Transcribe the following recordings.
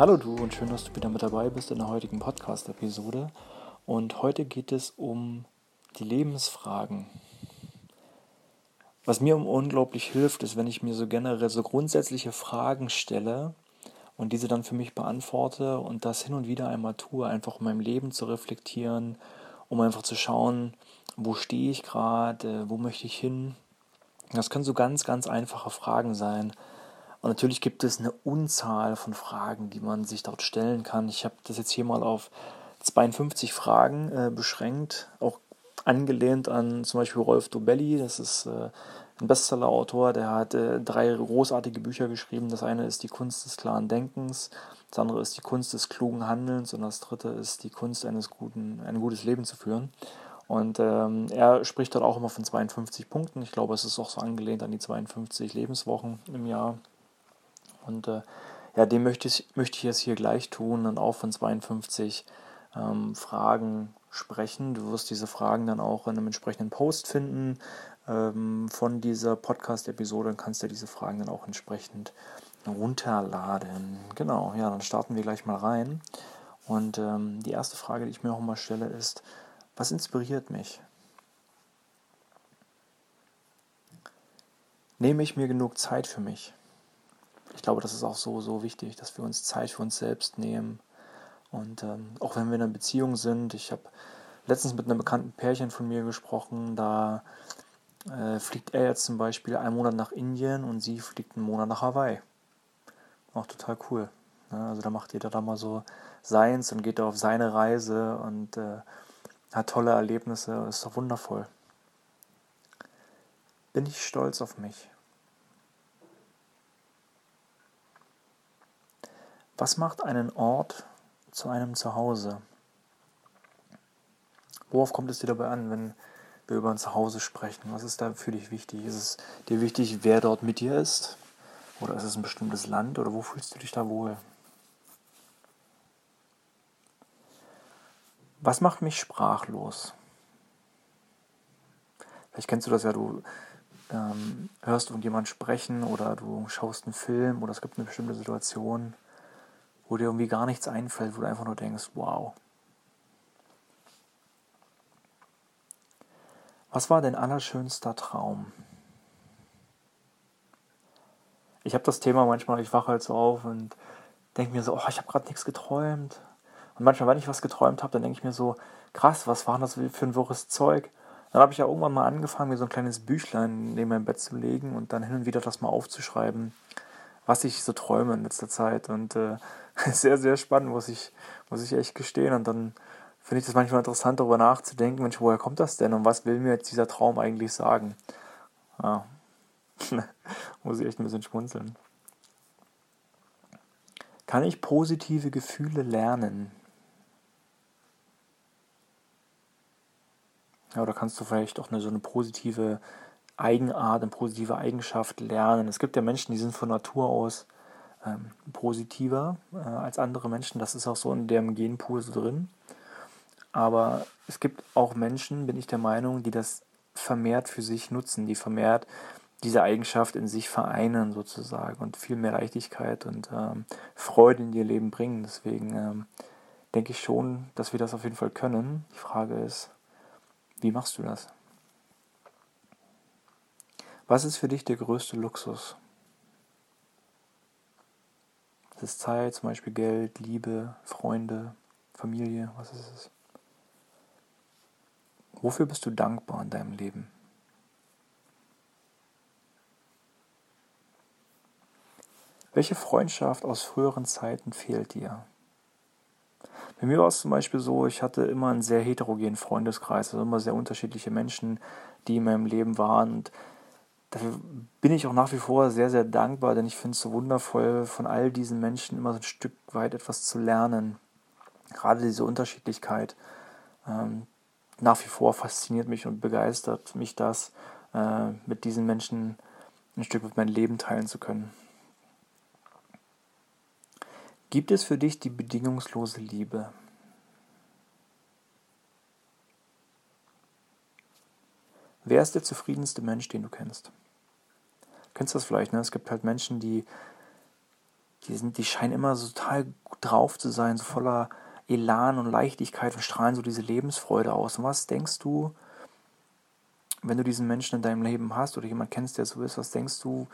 Hallo du und schön, dass du wieder mit dabei bist in der heutigen Podcast-Episode. Und heute geht es um die Lebensfragen. Was mir unglaublich hilft, ist, wenn ich mir so generell so grundsätzliche Fragen stelle und diese dann für mich beantworte und das hin und wieder einmal tue, einfach um mein Leben zu reflektieren, um einfach zu schauen, wo stehe ich gerade, wo möchte ich hin. Das können so ganz, ganz einfache Fragen sein. Und natürlich gibt es eine Unzahl von Fragen, die man sich dort stellen kann. Ich habe das jetzt hier mal auf 52 Fragen äh, beschränkt, auch angelehnt an zum Beispiel Rolf Dobelli. Das ist äh, ein Bestseller-Autor, der hat äh, drei großartige Bücher geschrieben. Das eine ist die Kunst des klaren Denkens, das andere ist die Kunst des klugen Handelns und das dritte ist die Kunst eines guten, ein gutes Leben zu führen. Und ähm, er spricht dort auch immer von 52 Punkten. Ich glaube, es ist auch so angelehnt an die 52 Lebenswochen im Jahr. Und äh, ja, dem möchte ich, möchte ich jetzt hier gleich tun und auch von 52 ähm, Fragen sprechen. Du wirst diese Fragen dann auch in einem entsprechenden Post finden ähm, von dieser Podcast-Episode und kannst dir diese Fragen dann auch entsprechend runterladen. Genau, ja, dann starten wir gleich mal rein. Und ähm, die erste Frage, die ich mir auch mal stelle, ist, was inspiriert mich? Nehme ich mir genug Zeit für mich? Ich glaube, das ist auch so, so wichtig, dass wir uns Zeit für uns selbst nehmen. Und ähm, auch wenn wir in einer Beziehung sind, ich habe letztens mit einem bekannten Pärchen von mir gesprochen, da äh, fliegt er jetzt zum Beispiel einen Monat nach Indien und sie fliegt einen Monat nach Hawaii. Auch total cool. Ne? Also da macht jeder da mal so seins und geht da auf seine Reise und äh, hat tolle Erlebnisse, ist doch wundervoll. Bin ich stolz auf mich? Was macht einen Ort zu einem Zuhause? Worauf kommt es dir dabei an, wenn wir über ein Zuhause sprechen? Was ist da für dich wichtig? Ist es dir wichtig, wer dort mit dir ist? Oder ist es ein bestimmtes Land? Oder wo fühlst du dich da wohl? Was macht mich sprachlos? Vielleicht kennst du das ja, du ähm, hörst irgendjemand sprechen oder du schaust einen Film oder es gibt eine bestimmte Situation wo dir irgendwie gar nichts einfällt, wo du einfach nur denkst, wow. Was war dein allerschönster Traum? Ich habe das Thema manchmal, ich wache halt so auf und denke mir so, oh, ich habe gerade nichts geträumt. Und manchmal, wenn ich was geträumt habe, dann denke ich mir so, krass, was war das für ein wirres Zeug? Dann habe ich ja irgendwann mal angefangen, mir so ein kleines Büchlein neben mein Bett zu legen und dann hin und wieder das mal aufzuschreiben, was ich so träume in letzter Zeit. Und äh, sehr, sehr spannend, muss ich, muss ich echt gestehen. Und dann finde ich das manchmal interessant, darüber nachzudenken, Mensch, woher kommt das denn und was will mir jetzt dieser Traum eigentlich sagen? Ja. muss ich echt ein bisschen schmunzeln. Kann ich positive Gefühle lernen? Ja, oder kannst du vielleicht auch eine, so eine positive Eigenart, eine positive Eigenschaft lernen? Es gibt ja Menschen, die sind von Natur aus ähm, positiver äh, als andere Menschen. Das ist auch so in dem Genpool so drin. Aber es gibt auch Menschen, bin ich der Meinung, die das vermehrt für sich nutzen, die vermehrt diese Eigenschaft in sich vereinen sozusagen und viel mehr Leichtigkeit und ähm, Freude in ihr Leben bringen. Deswegen ähm, denke ich schon, dass wir das auf jeden Fall können. Die Frage ist, wie machst du das? Was ist für dich der größte Luxus? Das ist Zeit, zum Beispiel Geld, Liebe, Freunde, Familie, was ist es? Wofür bist du dankbar in deinem Leben? Welche Freundschaft aus früheren Zeiten fehlt dir? Bei mir war es zum Beispiel so, ich hatte immer einen sehr heterogenen Freundeskreis, also immer sehr unterschiedliche Menschen, die in meinem Leben waren. Und dafür bin ich auch nach wie vor sehr, sehr dankbar, denn ich finde es so wundervoll, von all diesen Menschen immer so ein Stück weit etwas zu lernen. Gerade diese Unterschiedlichkeit. Ähm, nach wie vor fasziniert mich und begeistert mich das, äh, mit diesen Menschen ein Stück weit mein Leben teilen zu können. Gibt es für dich die bedingungslose Liebe? Wer ist der zufriedenste Mensch, den du kennst? Kennst du das vielleicht? Ne? Es gibt halt Menschen, die, die, sind, die scheinen immer so total drauf zu sein, so voller Elan und Leichtigkeit und strahlen so diese Lebensfreude aus. Und was denkst du, wenn du diesen Menschen in deinem Leben hast oder jemand kennst, der so ist, was denkst du,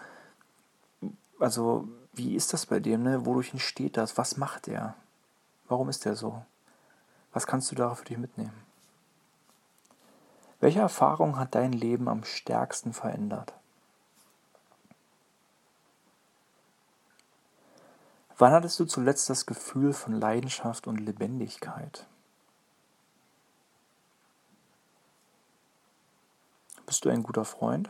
also wie ist das bei dem, ne? wodurch entsteht das, was macht er, warum ist er so, was kannst du da für dich mitnehmen? Welche Erfahrung hat dein Leben am stärksten verändert? Wann hattest du zuletzt das Gefühl von Leidenschaft und Lebendigkeit? Bist du ein guter Freund?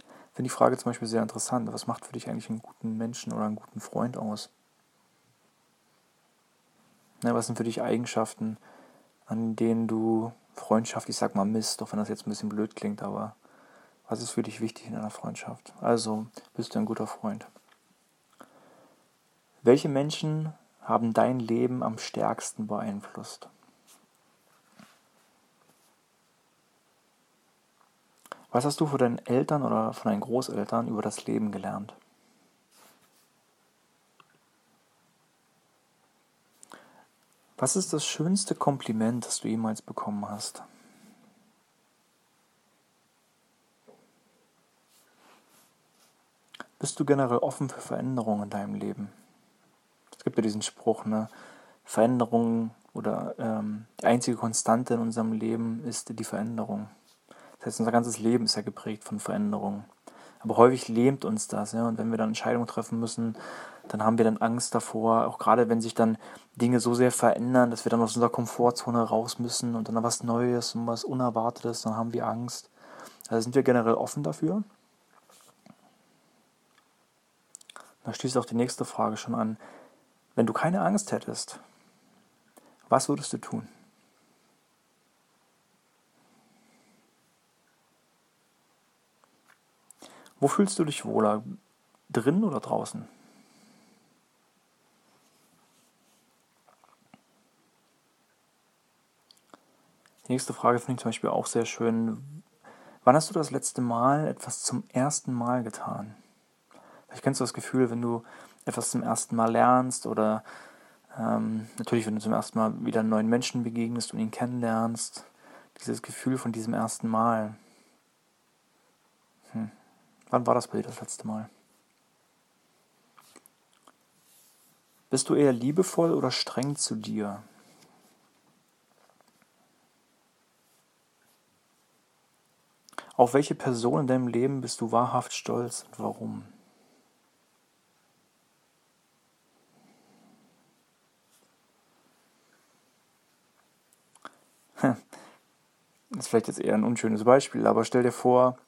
Ich finde die Frage zum Beispiel sehr interessant. Was macht für dich eigentlich einen guten Menschen oder einen guten Freund aus? Na, was sind für dich Eigenschaften, an denen du Freundschaft, ich sag mal, misst, auch wenn das jetzt ein bisschen blöd klingt, aber was ist für dich wichtig in einer Freundschaft? Also, bist du ein guter Freund? Welche Menschen haben dein Leben am stärksten beeinflusst? Was hast du von deinen Eltern oder von deinen Großeltern über das Leben gelernt? Was ist das schönste Kompliment, das du jemals bekommen hast? Bist du generell offen für Veränderungen in deinem Leben? Es gibt ja diesen Spruch, ne? Veränderungen oder ähm, die einzige Konstante in unserem Leben ist die Veränderung. Das heißt, unser ganzes Leben ist ja geprägt von Veränderungen. Aber häufig lähmt uns das, ja. Und wenn wir dann Entscheidungen treffen müssen, dann haben wir dann Angst davor, auch gerade wenn sich dann Dinge so sehr verändern, dass wir dann aus unserer Komfortzone raus müssen und dann was Neues und was Unerwartetes, dann haben wir Angst. Also sind wir generell offen dafür. Da schließt auch die nächste Frage schon an. Wenn du keine Angst hättest, was würdest du tun? Wo fühlst du dich wohler? Drin oder draußen? Die nächste Frage finde ich zum Beispiel auch sehr schön. Wann hast du das letzte Mal etwas zum ersten Mal getan? Vielleicht kennst du das Gefühl, wenn du etwas zum ersten Mal lernst oder ähm, natürlich, wenn du zum ersten Mal wieder einen neuen Menschen begegnest und ihn kennenlernst. Dieses Gefühl von diesem ersten Mal. Hm. Wann war das bei dir das letzte Mal? Bist du eher liebevoll oder streng zu dir? Auf welche Person in deinem Leben bist du wahrhaft stolz und warum? Das ist vielleicht jetzt eher ein unschönes Beispiel, aber stell dir vor,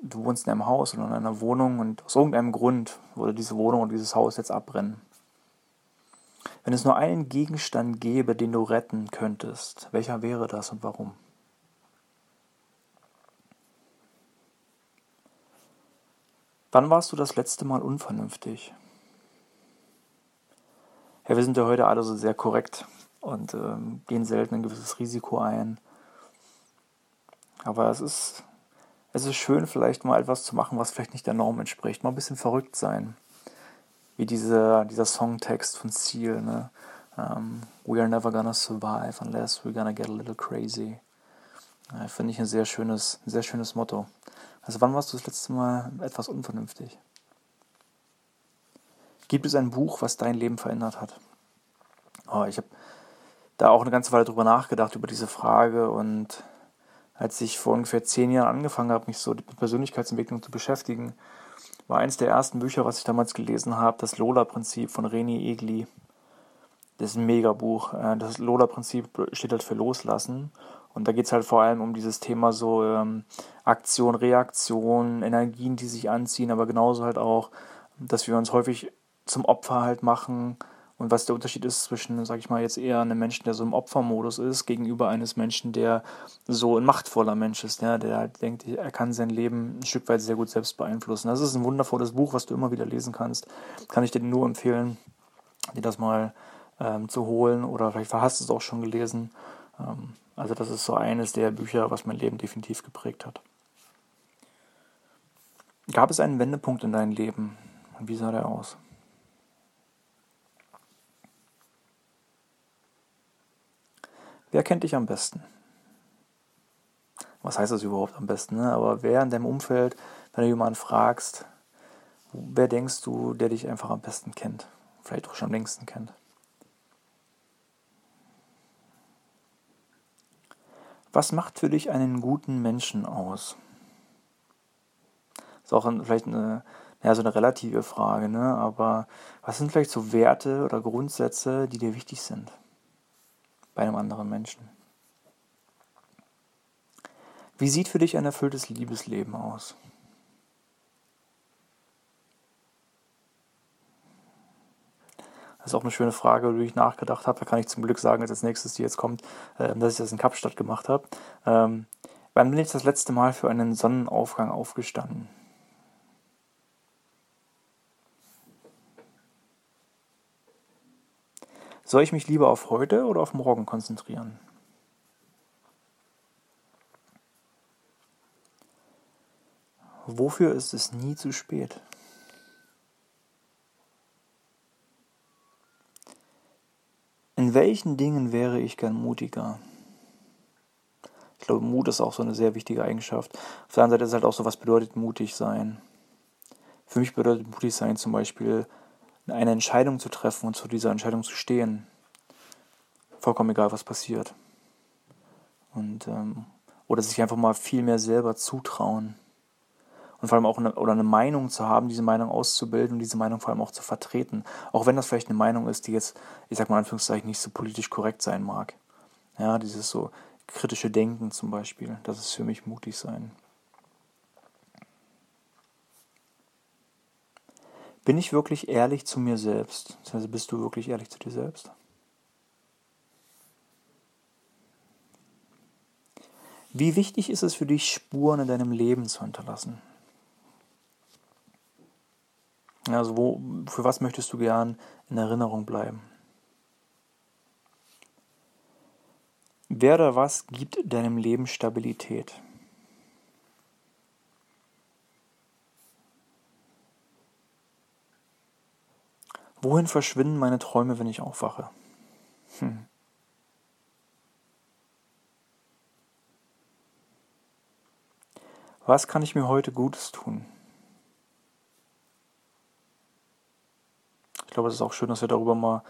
du wohnst in einem Haus oder in einer Wohnung und aus irgendeinem Grund würde diese Wohnung oder dieses Haus jetzt abbrennen. Wenn es nur einen Gegenstand gäbe, den du retten könntest, welcher wäre das und warum? Wann warst du das letzte Mal unvernünftig? Ja, wir sind ja heute alle so sehr korrekt und ähm, gehen selten ein gewisses Risiko ein. Aber es ist es ist schön, vielleicht mal etwas zu machen, was vielleicht nicht der Norm entspricht. Mal ein bisschen verrückt sein. Wie diese, dieser Songtext von Seal, ne? Um, ähm, we are never gonna survive unless we're gonna get a little crazy. Ja, Finde ich ein sehr schönes, sehr schönes Motto. Also wann warst du das letzte Mal etwas unvernünftig? Gibt es ein Buch, was dein Leben verändert hat? Oh, ich habe da auch eine ganze Weile drüber nachgedacht, über diese Frage und als ich vor ungefähr zehn Jahren angefangen habe, mich so mit Persönlichkeitsentwicklung zu beschäftigen, war eines der ersten Bücher, was ich damals gelesen habe, das Lola-Prinzip von René Egli. Das ist ein Megabuch. Äh, das Lola-Prinzip steht halt für Loslassen. Und da geht es halt vor allem um dieses Thema so ähm, Aktion, Reaktion, Energien, die sich anziehen, aber genauso halt auch, dass wir uns häufig zum Opfer halt machen und was der Unterschied ist zwischen, sag ich mal, jetzt eher einem Menschen, der so im Opfermodus ist, gegenüber eines Menschen, der so ein machtvoller Mensch ist, ja, der halt denkt, er kann sein Leben ein Stück weit sehr gut selbst beeinflussen. Das ist ein wundervolles Buch, was du immer wieder lesen kannst. Kann ich dir nur empfehlen, dir das mal ähm, zu holen oder vielleicht hast du es auch schon gelesen. Ähm, also das ist so eines der Bücher, was mein Leben definitiv geprägt hat. Gab es einen Wendepunkt in deinem Leben? Und wie sah der aus? Wer kennt dich am besten? Was heißt das überhaupt am besten? Ne? Aber wer in deinem Umfeld, wenn du jemanden fragst, wer denkst du, der dich einfach am besten kennt? Vielleicht auch schon am längsten kennt? Was macht für dich einen guten Menschen aus? Das ist auch ein, vielleicht eine, ja, so eine relative Frage, ne? aber was sind vielleicht so Werte oder Grundsätze, die dir wichtig sind bei einem anderen Menschen? Wie sieht für dich ein erfülltes Liebesleben aus? Das ist auch eine schöne Frage, über die ich nachgedacht habe. Da kann ich zum Glück sagen, als nächstes, die jetzt kommt, äh, dass ich das in Kapstadt gemacht habe. Ähm, wann bin ich das letzte Mal für einen Sonnenaufgang aufgestanden? Soll ich mich lieber auf heute oder auf morgen konzentrieren? Wofür ist es nie zu spät? In welchen Dingen wäre ich gern mutiger? Ich glaube, Mut ist auch so eine sehr wichtige Eigenschaft. Auf der anderen Seite ist halt auch so, was bedeutet mutig sein? Für mich bedeutet mutig sein zum Beispiel, eine Entscheidung zu treffen und zu dieser Entscheidung zu stehen. Vollkommen egal, was passiert. Und, ähm, oder sich einfach mal viel mehr selber zutrauen und vor allem auch eine, oder eine Meinung zu haben, diese Meinung auszubilden und diese Meinung vor allem auch zu vertreten. Auch wenn das vielleicht eine Meinung ist, die jetzt, ich sag mal in Anführungszeichen, nicht so politisch korrekt sein mag. Ja, dieses so kritische Denken zum Beispiel, das ist für mich mutig sein. Bin ich wirklich ehrlich zu mir selbst? Also bist du wirklich ehrlich zu dir selbst? Wie wichtig ist es für dich, Spuren in deinem Leben zu hinterlassen? Also wo, für was möchtest du gern in Erinnerung bleiben? Wer oder was gibt deinem Leben Stabilität? Wohin verschwinden meine Träume, wenn ich aufwache? Hm. Was kann ich mir heute Gutes tun? Ich glaube, es ist auch schön, dass wir darüber mal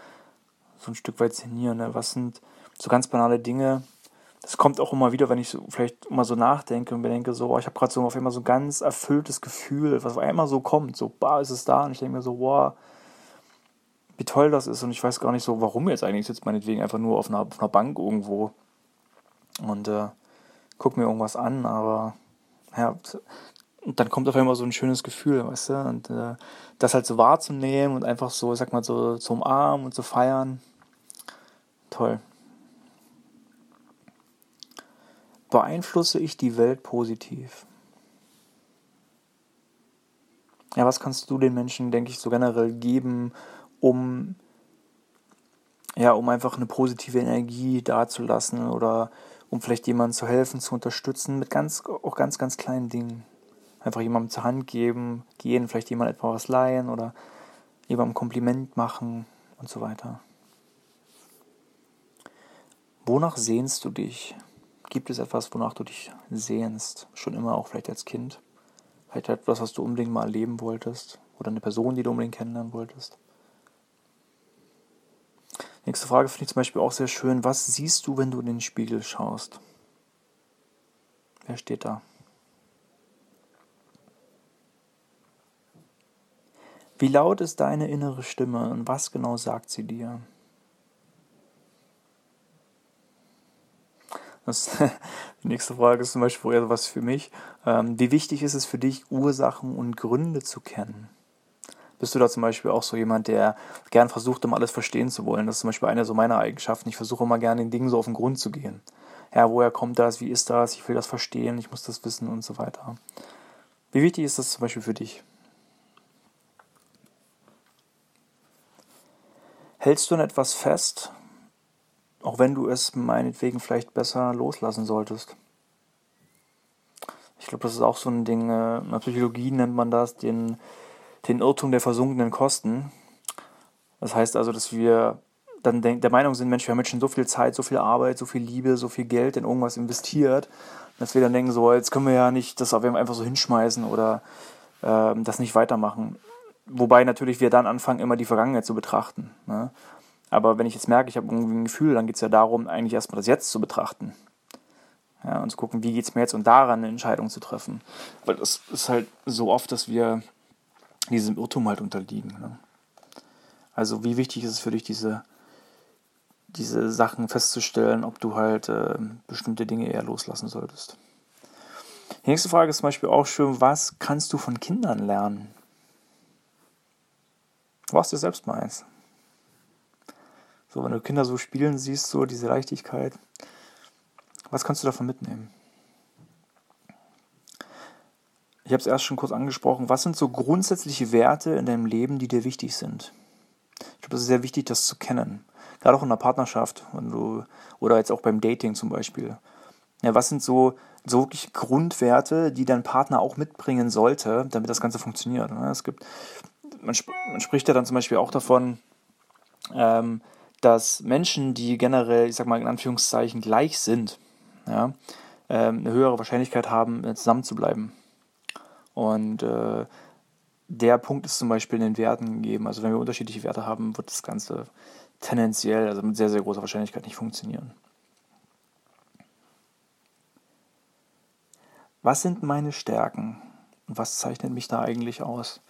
so ein Stück weit sinnieren. Ne? Was sind so ganz banale Dinge? Das kommt auch immer wieder, wenn ich so, vielleicht mal so nachdenke und mir denke, so, oh, ich habe gerade so auf einmal so ein ganz erfülltes Gefühl, was auf einmal so kommt. So, bah, ist es da. Und ich denke mir so, wow, wie toll das ist. Und ich weiß gar nicht so, warum jetzt eigentlich. Ich sitze meinetwegen einfach nur auf einer, auf einer Bank irgendwo und äh, gucke mir irgendwas an. Aber ja, dann kommt auf einmal so ein schönes Gefühl, weißt du? Und äh, das halt so wahrzunehmen und einfach so, sag mal, so zu umarmen und zu feiern. Toll. Beeinflusse ich die Welt positiv? Ja, was kannst du den Menschen, denke ich, so generell geben, um ja, um einfach eine positive Energie dazulassen oder um vielleicht jemandem zu helfen, zu unterstützen mit ganz auch ganz ganz kleinen Dingen einfach jemandem zur Hand geben, gehen, vielleicht jemand etwas was leihen oder jemandem Kompliment machen und so weiter. Wonach sehnst du dich? Gibt es etwas, wonach du dich sehnst? Schon immer, auch vielleicht als Kind? Vielleicht etwas, was du unbedingt mal erleben wolltest? Oder eine Person, die du unbedingt kennenlernen wolltest? Nächste Frage finde ich zum Beispiel auch sehr schön. Was siehst du, wenn du in den Spiegel schaust? Wer steht da? Wie laut ist deine innere Stimme und was genau sagt sie dir? Das, die nächste Frage ist zum Beispiel eher was für mich. Ähm, wie wichtig ist es für dich, Ursachen und Gründe zu kennen? Bist du da zum Beispiel auch so jemand, der gern versucht, um alles verstehen zu wollen? Das ist zum Beispiel eine so meiner Eigenschaften. Ich versuche immer gerne den Dingen so auf den Grund zu gehen. Ja, woher kommt das? Wie ist das? Ich will das verstehen. Ich muss das wissen und so weiter. Wie wichtig ist das zum Beispiel für dich? Hältst du an etwas fest, auch wenn du es meinetwegen vielleicht besser loslassen solltest? Ich glaube, das ist auch so ein Ding, äh, in der Psychologie nennt man das den, den Irrtum der versunkenen Kosten. Das heißt also, dass wir dann der Meinung sind, Mensch, wir haben jetzt schon so viel Zeit, so viel Arbeit, so viel Liebe, so viel Geld in irgendwas investiert, dass wir dann denken, so, jetzt können wir ja nicht das einfach so hinschmeißen oder äh, das nicht weitermachen. Wobei natürlich wir dann anfangen, immer die Vergangenheit zu betrachten. Ne? Aber wenn ich jetzt merke, ich habe irgendwie ein Gefühl, dann geht es ja darum, eigentlich erstmal das Jetzt zu betrachten. Ja, und zu gucken, wie geht es mir jetzt und daran eine Entscheidung zu treffen. Weil das ist halt so oft, dass wir diesem Irrtum halt unterliegen. Ne? Also wie wichtig ist es für dich, diese, diese Sachen festzustellen, ob du halt äh, bestimmte Dinge eher loslassen solltest. Die nächste Frage ist zum Beispiel auch schön, was kannst du von Kindern lernen? Du warst dir selbst mal eins. So, wenn du Kinder so spielen siehst, so diese Leichtigkeit, was kannst du davon mitnehmen? Ich habe es erst schon kurz angesprochen. Was sind so grundsätzliche Werte in deinem Leben, die dir wichtig sind? Ich glaube, das ist sehr wichtig, das zu kennen. Gerade auch in einer Partnerschaft wenn du, oder jetzt auch beim Dating zum Beispiel. Ja, was sind so, so wirklich Grundwerte, die dein Partner auch mitbringen sollte, damit das Ganze funktioniert? Es gibt, man, sp man spricht ja dann zum Beispiel auch davon, ähm, dass Menschen, die generell, ich sag mal in Anführungszeichen, gleich sind, ja, ähm, eine höhere Wahrscheinlichkeit haben, zusammen zu bleiben. Und äh, der Punkt ist zum Beispiel in den Werten gegeben. Also wenn wir unterschiedliche Werte haben, wird das Ganze tendenziell, also mit sehr, sehr großer Wahrscheinlichkeit nicht funktionieren. Was sind meine Stärken und was zeichnet mich da eigentlich aus?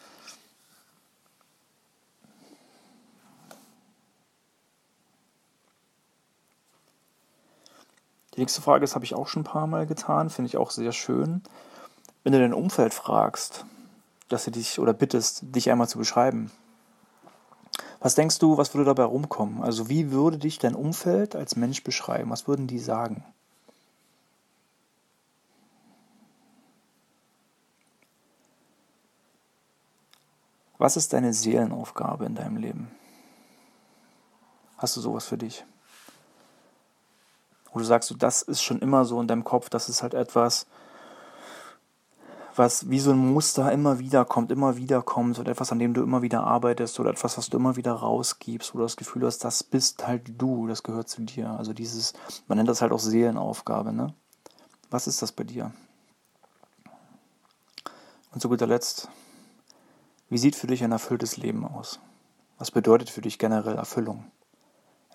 Die nächste Frage, das habe ich auch schon ein paar Mal getan, finde ich auch sehr schön. Wenn du dein Umfeld fragst, dass sie dich oder bittest, dich einmal zu beschreiben, was denkst du, was würde dabei rumkommen? Also wie würde dich dein Umfeld als Mensch beschreiben? Was würden die sagen? Was ist deine Seelenaufgabe in deinem Leben? Hast du sowas für dich? Du sagst, das ist schon immer so in deinem Kopf, das ist halt etwas, was wie so ein Muster immer wieder kommt, immer wieder kommt oder etwas, an dem du immer wieder arbeitest oder etwas, was du immer wieder rausgibst, wo du das Gefühl hast, das bist halt du, das gehört zu dir. Also dieses, man nennt das halt auch Seelenaufgabe, ne? Was ist das bei dir? Und zu guter Letzt, wie sieht für dich ein erfülltes Leben aus? Was bedeutet für dich generell Erfüllung?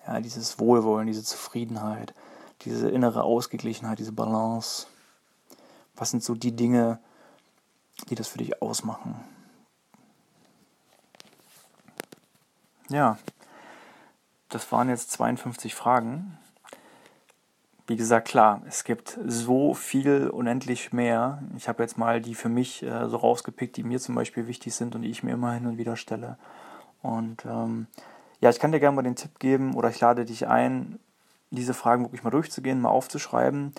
Ja, dieses Wohlwollen, diese Zufriedenheit, diese innere Ausgeglichenheit, diese Balance. Was sind so die Dinge, die das für dich ausmachen? Ja, das waren jetzt 52 Fragen. Wie gesagt, klar, es gibt so viel unendlich mehr. Ich habe jetzt mal die für mich äh, so rausgepickt, die mir zum Beispiel wichtig sind und die ich mir immer hin und wieder stelle. Und ähm, ja, ich kann dir gerne mal den Tipp geben oder ich lade dich ein, diese Fragen wirklich mal durchzugehen, mal aufzuschreiben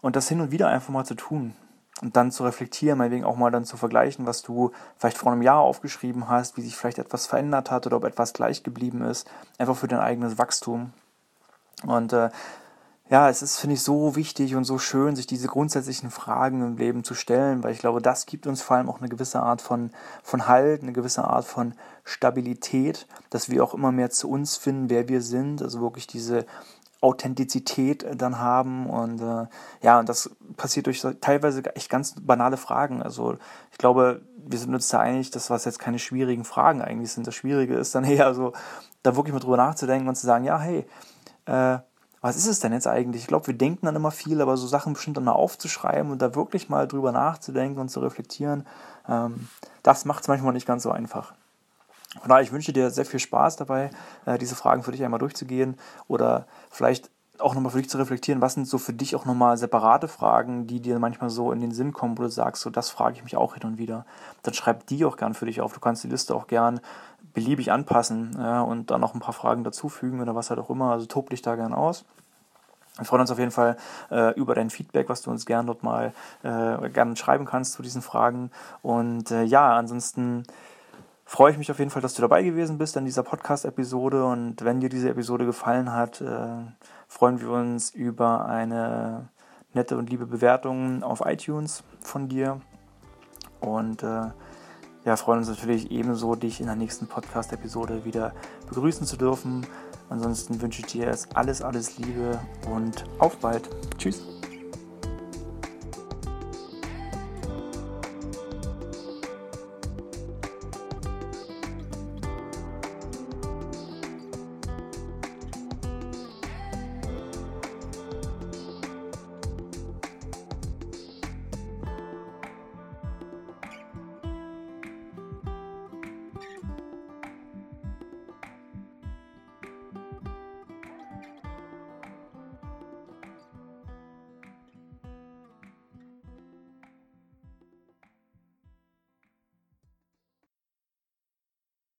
und das hin und wieder einfach mal zu tun. Und dann zu reflektieren, meinetwegen auch mal dann zu vergleichen, was du vielleicht vor einem Jahr aufgeschrieben hast, wie sich vielleicht etwas verändert hat oder ob etwas gleich geblieben ist, einfach für dein eigenes Wachstum. Und äh, ja, es ist, finde ich, so wichtig und so schön, sich diese grundsätzlichen Fragen im Leben zu stellen, weil ich glaube, das gibt uns vor allem auch eine gewisse Art von, von Halt, eine gewisse Art von Stabilität, dass wir auch immer mehr zu uns finden, wer wir sind, also wirklich diese Authentizität äh, dann haben und äh, ja, und das passiert durch teilweise echt ganz banale Fragen. Also ich glaube, wir sind uns da einig, dass was jetzt keine schwierigen Fragen eigentlich sind. Das Schwierige ist dann eher so, da wirklich mal drüber nachzudenken und zu sagen, ja, hey, äh, was ist es denn jetzt eigentlich? Ich glaube, wir denken dann immer viel, aber so Sachen bestimmt dann mal aufzuschreiben und da wirklich mal drüber nachzudenken und zu reflektieren, ähm, das macht es manchmal nicht ganz so einfach. Von daher, ich wünsche dir sehr viel Spaß dabei, äh, diese Fragen für dich einmal durchzugehen oder vielleicht auch nochmal für dich zu reflektieren, was sind so für dich auch nochmal separate Fragen, die dir manchmal so in den Sinn kommen, wo du sagst, so das frage ich mich auch hin und wieder. Dann schreib die auch gern für dich auf. Du kannst die Liste auch gern beliebig anpassen ja, und dann noch ein paar Fragen dazufügen oder was halt auch immer. Also tob dich da gern aus. Wir freuen uns auf jeden Fall äh, über dein Feedback, was du uns gern dort mal äh, gerne schreiben kannst zu diesen Fragen. Und äh, ja, ansonsten freue ich mich auf jeden Fall, dass du dabei gewesen bist in dieser Podcast-Episode. Und wenn dir diese Episode gefallen hat, äh, freuen wir uns über eine nette und liebe Bewertung auf iTunes von dir. Und äh, ja, freuen uns natürlich ebenso, dich in der nächsten Podcast-Episode wieder begrüßen zu dürfen. Ansonsten wünsche ich dir alles, alles Liebe und auf bald. Tschüss.